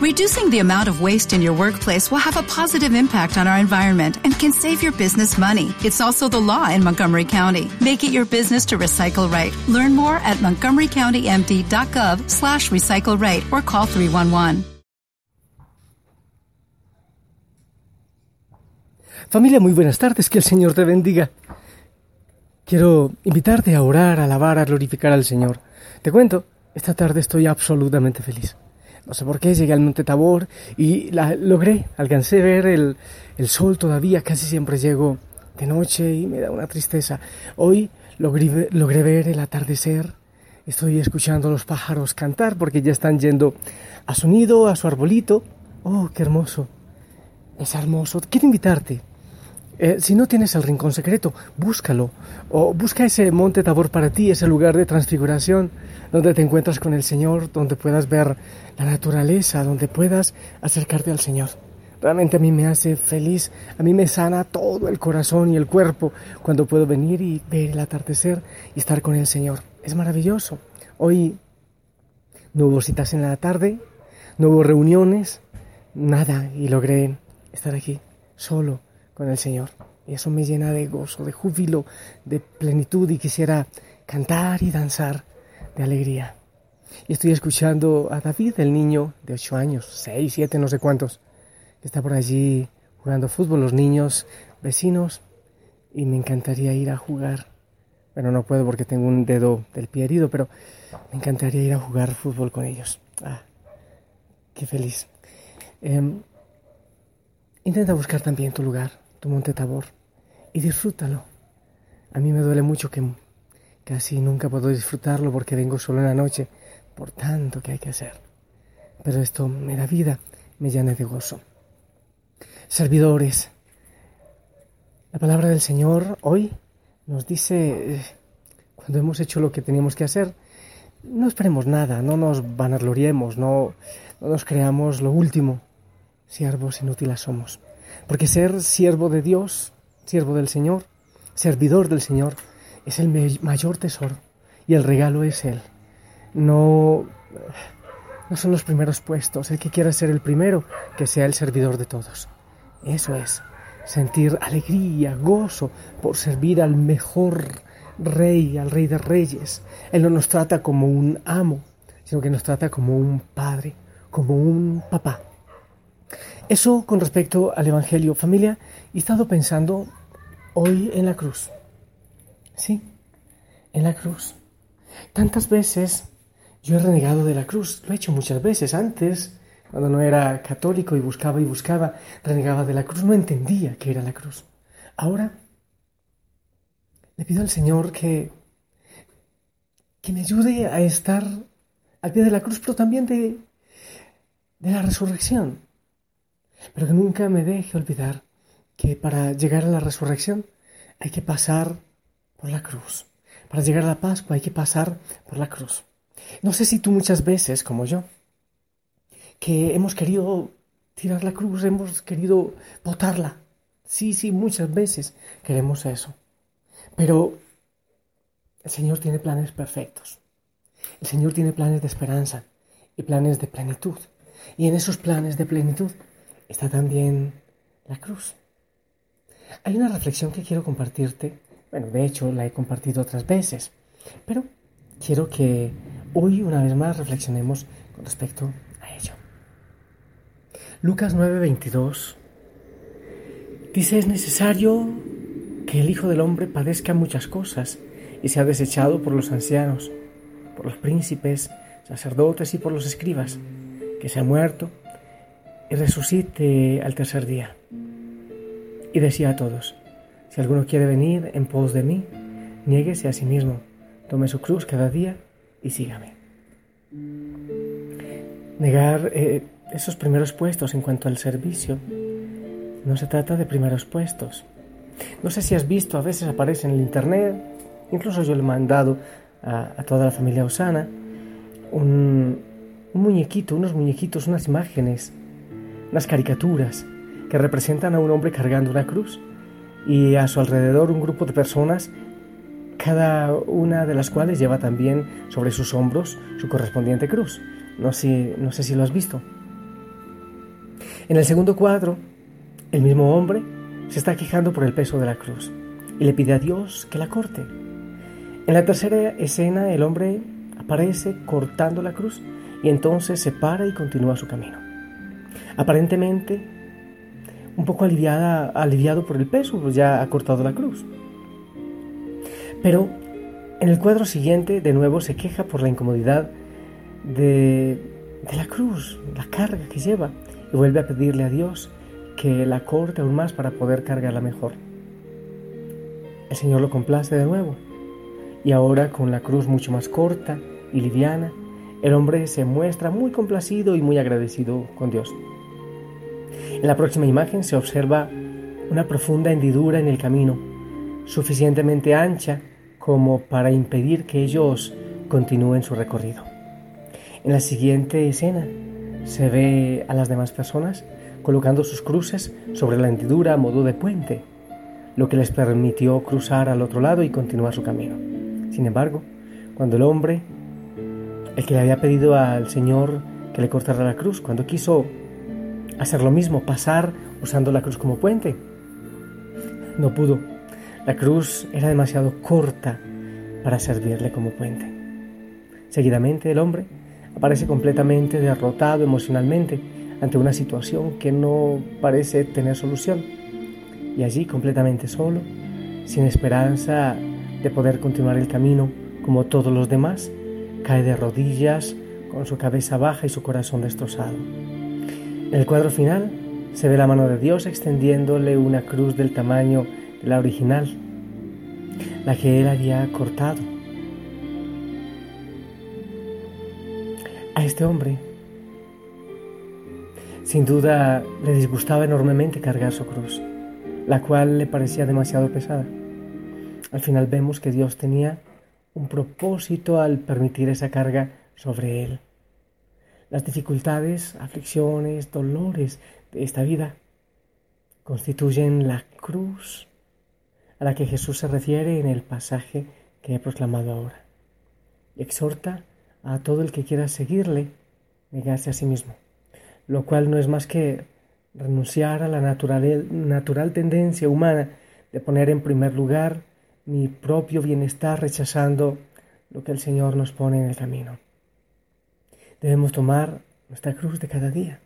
Reducing the amount of waste in your workplace will have a positive impact on our environment and can save your business money. It's also the law in Montgomery County. Make it your business to recycle right. Learn more at montgomerycountymd.gov slash recycle right or call 311. Familia, muy buenas tardes, que el Señor te bendiga. Quiero invitarte a orar, a alabar, a glorificar al Señor. Te cuento, esta tarde estoy absolutamente feliz. No sé por qué llegué al Monte Tabor y la logré, alcancé a ver el, el sol todavía, casi siempre llego de noche y me da una tristeza. Hoy logré, logré ver el atardecer, estoy escuchando a los pájaros cantar porque ya están yendo a su nido, a su arbolito. Oh, qué hermoso. Es hermoso. Quiero invitarte eh, si no tienes el rincón secreto, búscalo. O busca ese monte Tabor para ti, ese lugar de transfiguración, donde te encuentras con el Señor, donde puedas ver la naturaleza, donde puedas acercarte al Señor. Realmente a mí me hace feliz, a mí me sana todo el corazón y el cuerpo cuando puedo venir y ver el atardecer y estar con el Señor. Es maravilloso. Hoy no hubo citas en la tarde, no hubo reuniones, nada, y logré estar aquí, solo con el Señor. Y eso me llena de gozo, de júbilo, de plenitud y quisiera cantar y danzar de alegría. Y estoy escuchando a David, el niño de ocho años, seis, siete, no sé cuántos, que está por allí jugando fútbol, los niños vecinos, y me encantaría ir a jugar. Bueno, no puedo porque tengo un dedo del pie herido, pero me encantaría ir a jugar fútbol con ellos. Ah, qué feliz. Em, intenta buscar también tu lugar tu monte Tabor y disfrútalo. A mí me duele mucho que casi nunca puedo disfrutarlo porque vengo solo en la noche por tanto que hay que hacer. Pero esto me da vida, me llena de gozo. Servidores, la palabra del Señor hoy nos dice, eh, cuando hemos hecho lo que teníamos que hacer, no esperemos nada, no nos vanagloriemos, no, no nos creamos lo último. Siervos inútiles somos. Porque ser siervo de Dios, siervo del Señor, servidor del Señor, es el mayor tesoro y el regalo es Él. No, no son los primeros puestos. El que quiera ser el primero, que sea el servidor de todos. Eso es, sentir alegría, gozo por servir al mejor rey, al rey de reyes. Él no nos trata como un amo, sino que nos trata como un padre, como un papá. Eso con respecto al Evangelio. Familia, he estado pensando hoy en la cruz. Sí, en la cruz. Tantas veces yo he renegado de la cruz. Lo he hecho muchas veces antes, cuando no era católico y buscaba y buscaba, renegaba de la cruz. No entendía qué era la cruz. Ahora le pido al Señor que, que me ayude a estar al pie de la cruz, pero también de, de la resurrección pero que nunca me deje olvidar que para llegar a la resurrección hay que pasar por la cruz. Para llegar a la Pascua hay que pasar por la cruz. No sé si tú muchas veces, como yo, que hemos querido tirar la cruz, hemos querido botarla. Sí, sí, muchas veces queremos eso. Pero el Señor tiene planes perfectos. El Señor tiene planes de esperanza y planes de plenitud. Y en esos planes de plenitud está también la cruz. Hay una reflexión que quiero compartirte, bueno, de hecho la he compartido otras veces, pero quiero que hoy una vez más reflexionemos con respecto a ello. Lucas 9:22 dice es necesario que el Hijo del Hombre padezca muchas cosas y sea desechado por los ancianos, por los príncipes, sacerdotes y por los escribas, que sea muerto y resucite al tercer día. Y decía a todos, si alguno quiere venir en pos de mí, niéguese a sí mismo, tome su cruz cada día y sígame. Negar eh, esos primeros puestos en cuanto al servicio no se trata de primeros puestos. No sé si has visto, a veces aparece en el internet, incluso yo le he mandado a, toda la familia Osana, un muñequito, unos muñequitos, unas imágenes unas caricaturas que representan a un hombre cargando una cruz y a su alrededor un grupo de personas, cada una de las cuales lleva también sobre sus hombros su correspondiente cruz. No sé, no sé si lo has visto. En el segundo cuadro, el mismo hombre se está quejando por el peso de la cruz y le pide a Dios que la corte. En la tercera escena, el hombre aparece cortando la cruz y entonces se para y continúa su camino. Aparentemente, un poco aliviada, aliviado por el peso, pues ya ha cortado la cruz. Pero en el cuadro siguiente, de nuevo, se queja por la incomodidad de, de la cruz, la carga que lleva, y vuelve a pedirle a Dios que la corte aún más para poder cargarla mejor. El Señor lo complace de nuevo, y ahora con la cruz mucho más corta y liviana, el hombre se muestra muy complacido y muy agradecido con Dios. En la próxima imagen se observa una profunda hendidura en el camino, suficientemente ancha como para impedir que ellos continúen su recorrido. En la siguiente escena se ve a las demás personas colocando sus cruces sobre la hendidura a modo de puente, lo que les permitió cruzar al otro lado y continuar su camino. Sin embargo, cuando el hombre, el que le había pedido al Señor que le cortara la cruz, cuando quiso hacer lo mismo, pasar usando la cruz como puente. No pudo. La cruz era demasiado corta para servirle como puente. Seguidamente el hombre aparece completamente derrotado emocionalmente ante una situación que no parece tener solución. Y allí completamente solo, sin esperanza de poder continuar el camino como todos los demás, cae de rodillas con su cabeza baja y su corazón destrozado. En el cuadro final se ve la mano de Dios extendiéndole una cruz del tamaño de la original, la que él había cortado. A este hombre, sin duda, le disgustaba enormemente cargar su cruz, la cual le parecía demasiado pesada. Al final vemos que Dios tenía un propósito al permitir esa carga sobre él. Las dificultades, aflicciones, dolores de esta vida constituyen la cruz a la que Jesús se refiere en el pasaje que he proclamado ahora. Y exhorta a todo el que quiera seguirle negarse a sí mismo, lo cual no es más que renunciar a la natural, natural tendencia humana de poner en primer lugar mi propio bienestar rechazando lo que el Señor nos pone en el camino. Debemos tomar nuestra cruz de cada día.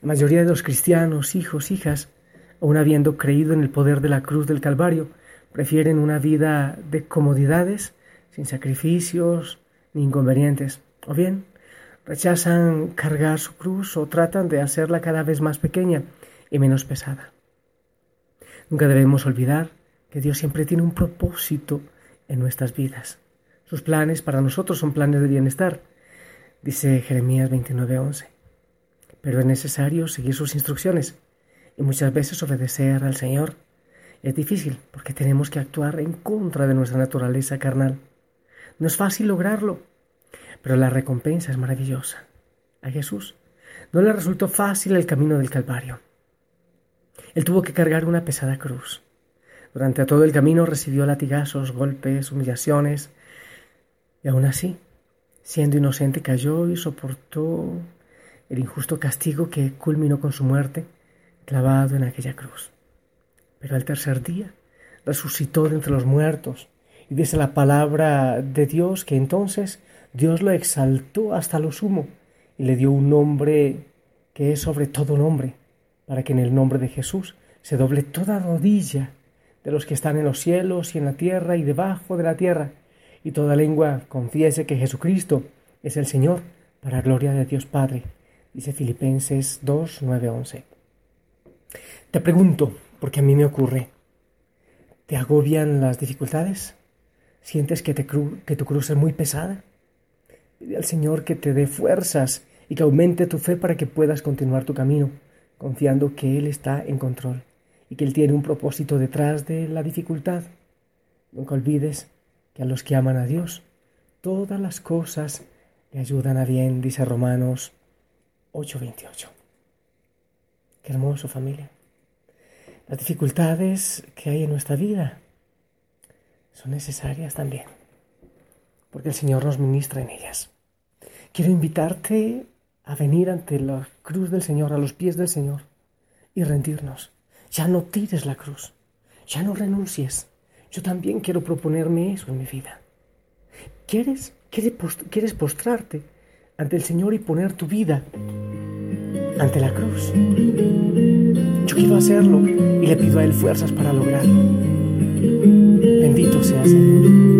La mayoría de los cristianos, hijos, hijas, aun habiendo creído en el poder de la cruz del Calvario, prefieren una vida de comodidades, sin sacrificios ni inconvenientes, o bien rechazan cargar su cruz o tratan de hacerla cada vez más pequeña y menos pesada. Nunca debemos olvidar que Dios siempre tiene un propósito en nuestras vidas. Sus planes para nosotros son planes de bienestar, dice Jeremías 29:11. Pero es necesario seguir sus instrucciones y muchas veces obedecer al Señor. Es difícil porque tenemos que actuar en contra de nuestra naturaleza carnal. No es fácil lograrlo, pero la recompensa es maravillosa. A Jesús no le resultó fácil el camino del Calvario. Él tuvo que cargar una pesada cruz. Durante todo el camino recibió latigazos, golpes, humillaciones, y aún así siendo inocente, cayó y soportó el injusto castigo que culminó con su muerte clavado en aquella cruz. Pero al tercer día resucitó de entre los muertos y dice la palabra de Dios que entonces Dios lo exaltó hasta lo sumo y le dio un nombre que es sobre todo nombre, para que en el nombre de Jesús se doble toda rodilla de los que están en los cielos y en la tierra y debajo de la tierra, y toda lengua confiese que Jesucristo es el Señor, para gloria de Dios Padre, dice Filipenses 2, 9, 11. Te pregunto, porque a mí me ocurre, ¿te agobian las dificultades? ¿Sientes que, te que tu cruz es muy pesada? Pide al Señor que te dé fuerzas y que aumente tu fe para que puedas continuar tu camino, confiando que Él está en control y que Él tiene un propósito detrás de la dificultad. Nunca olvides a los que aman a Dios, todas las cosas le ayudan a bien, dice Romanos 8:28. Qué hermoso familia. Las dificultades que hay en nuestra vida son necesarias también, porque el Señor nos ministra en ellas. Quiero invitarte a venir ante la cruz del Señor, a los pies del Señor, y rendirnos. Ya no tires la cruz, ya no renuncies. Yo también quiero proponerme eso en mi vida. ¿Quieres, quieres postrarte ante el Señor y poner tu vida ante la cruz? Yo quiero hacerlo y le pido a Él fuerzas para lograrlo. Bendito sea Señor.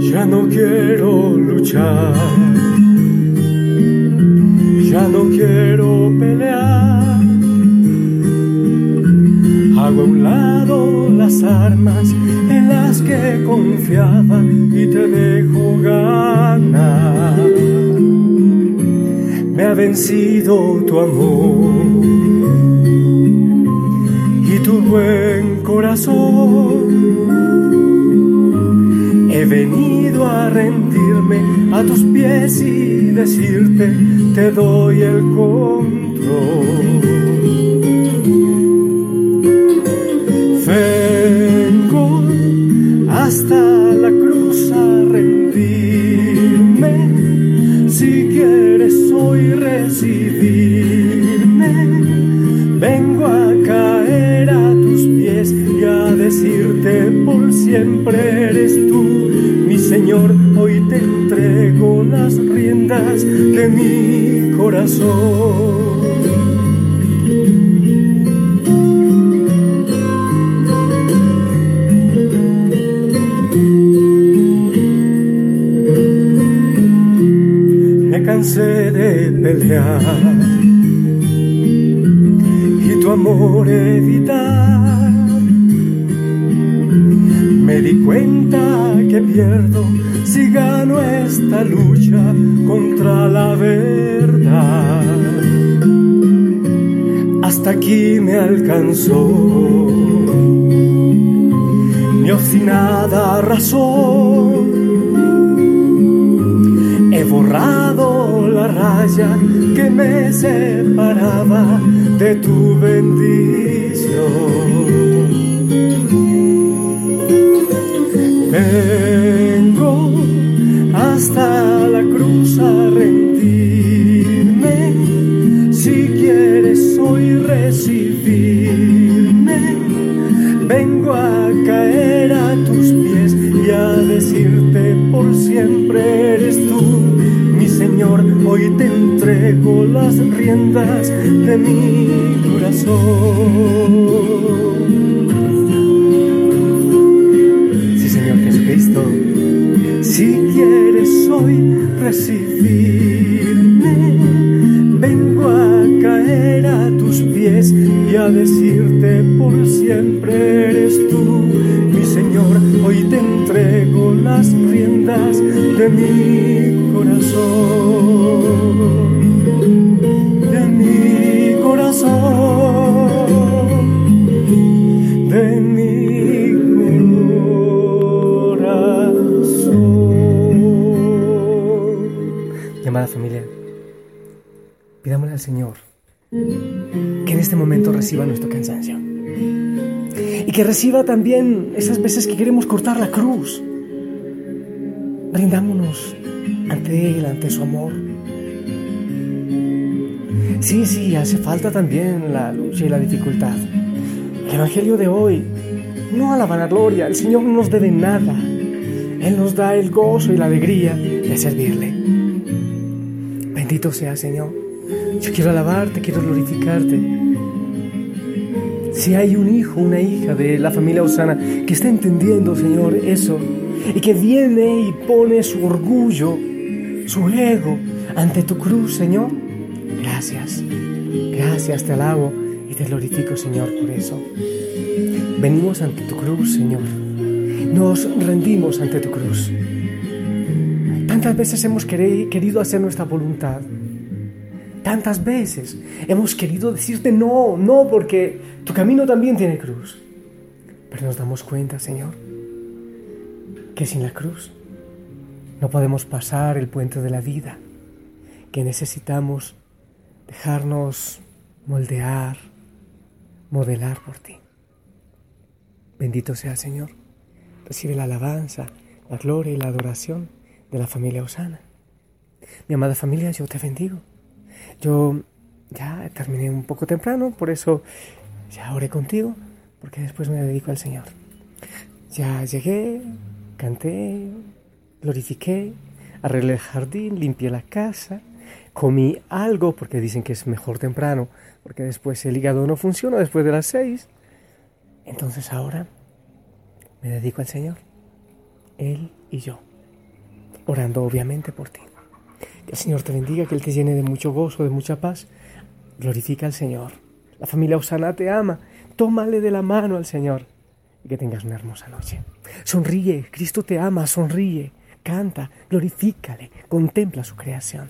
Ya no quiero luchar, ya no quiero pelear. Hago a un lado las armas en las que confiaba y te dejo ganar. Me ha vencido tu amor y tu buen corazón He venido a rendirme a tus pies y decirte, te doy el control. De mi corazón. Me cansé de pelear y tu amor evitar. Me di cuenta que pierdo si gano esta lucha Aquí me alcanzó mi obstinada razón. He borrado la raya que me separaba de tu bendición. Vengo hasta la cruz entrego las riendas de mi corazón. Si quieres hoy recibirme, vengo a caer a tus pies y a decirte por siempre eres tú, mi Señor. Hoy te entrego las riendas de mi corazón, familia, pidámosle al Señor que en este momento reciba nuestro cansancio y que reciba también esas veces que queremos cortar la cruz. Rindámonos ante Él, ante su amor. Sí, sí, hace falta también la lucha y la dificultad. El Evangelio de hoy no a la vanagloria, el Señor no nos debe nada. Él nos da el gozo y la alegría de servirle. Bendito sea, Señor. Yo quiero alabarte, quiero glorificarte. Si hay un hijo, una hija de la familia Osana que está entendiendo, Señor, eso, y que viene y pone su orgullo, su ego ante tu cruz, Señor, gracias. Gracias, te alabo y te glorifico, Señor, por eso. Venimos ante tu cruz, Señor. Nos rendimos ante tu cruz. Tantas veces hemos querido hacer nuestra voluntad. Tantas veces hemos querido decirte no, no, porque tu camino también tiene cruz. Pero nos damos cuenta, Señor, que sin la cruz no podemos pasar el puente de la vida, que necesitamos dejarnos moldear, modelar por ti. Bendito sea Señor. Recibe la alabanza, la gloria y la adoración de la familia Osana. Mi amada familia, yo te bendigo. Yo ya terminé un poco temprano, por eso ya oré contigo, porque después me dedico al Señor. Ya llegué, canté, glorifiqué, arreglé el jardín, limpié la casa, comí algo, porque dicen que es mejor temprano, porque después el hígado no funciona después de las seis. Entonces ahora me dedico al Señor, Él y yo, orando obviamente por ti. Que el Señor te bendiga, que Él te llene de mucho gozo, de mucha paz. Glorifica al Señor. La familia Osana te ama. Tómale de la mano al Señor y que tengas una hermosa noche. Sonríe, Cristo te ama, sonríe, canta, glorifícale, contempla su creación.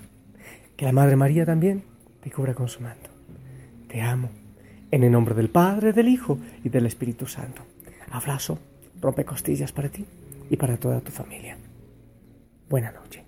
Que la Madre María también te cubra con su manto. Te amo. En el nombre del Padre, del Hijo y del Espíritu Santo. Abrazo, rompe costillas para ti y para toda tu familia. Buena noche.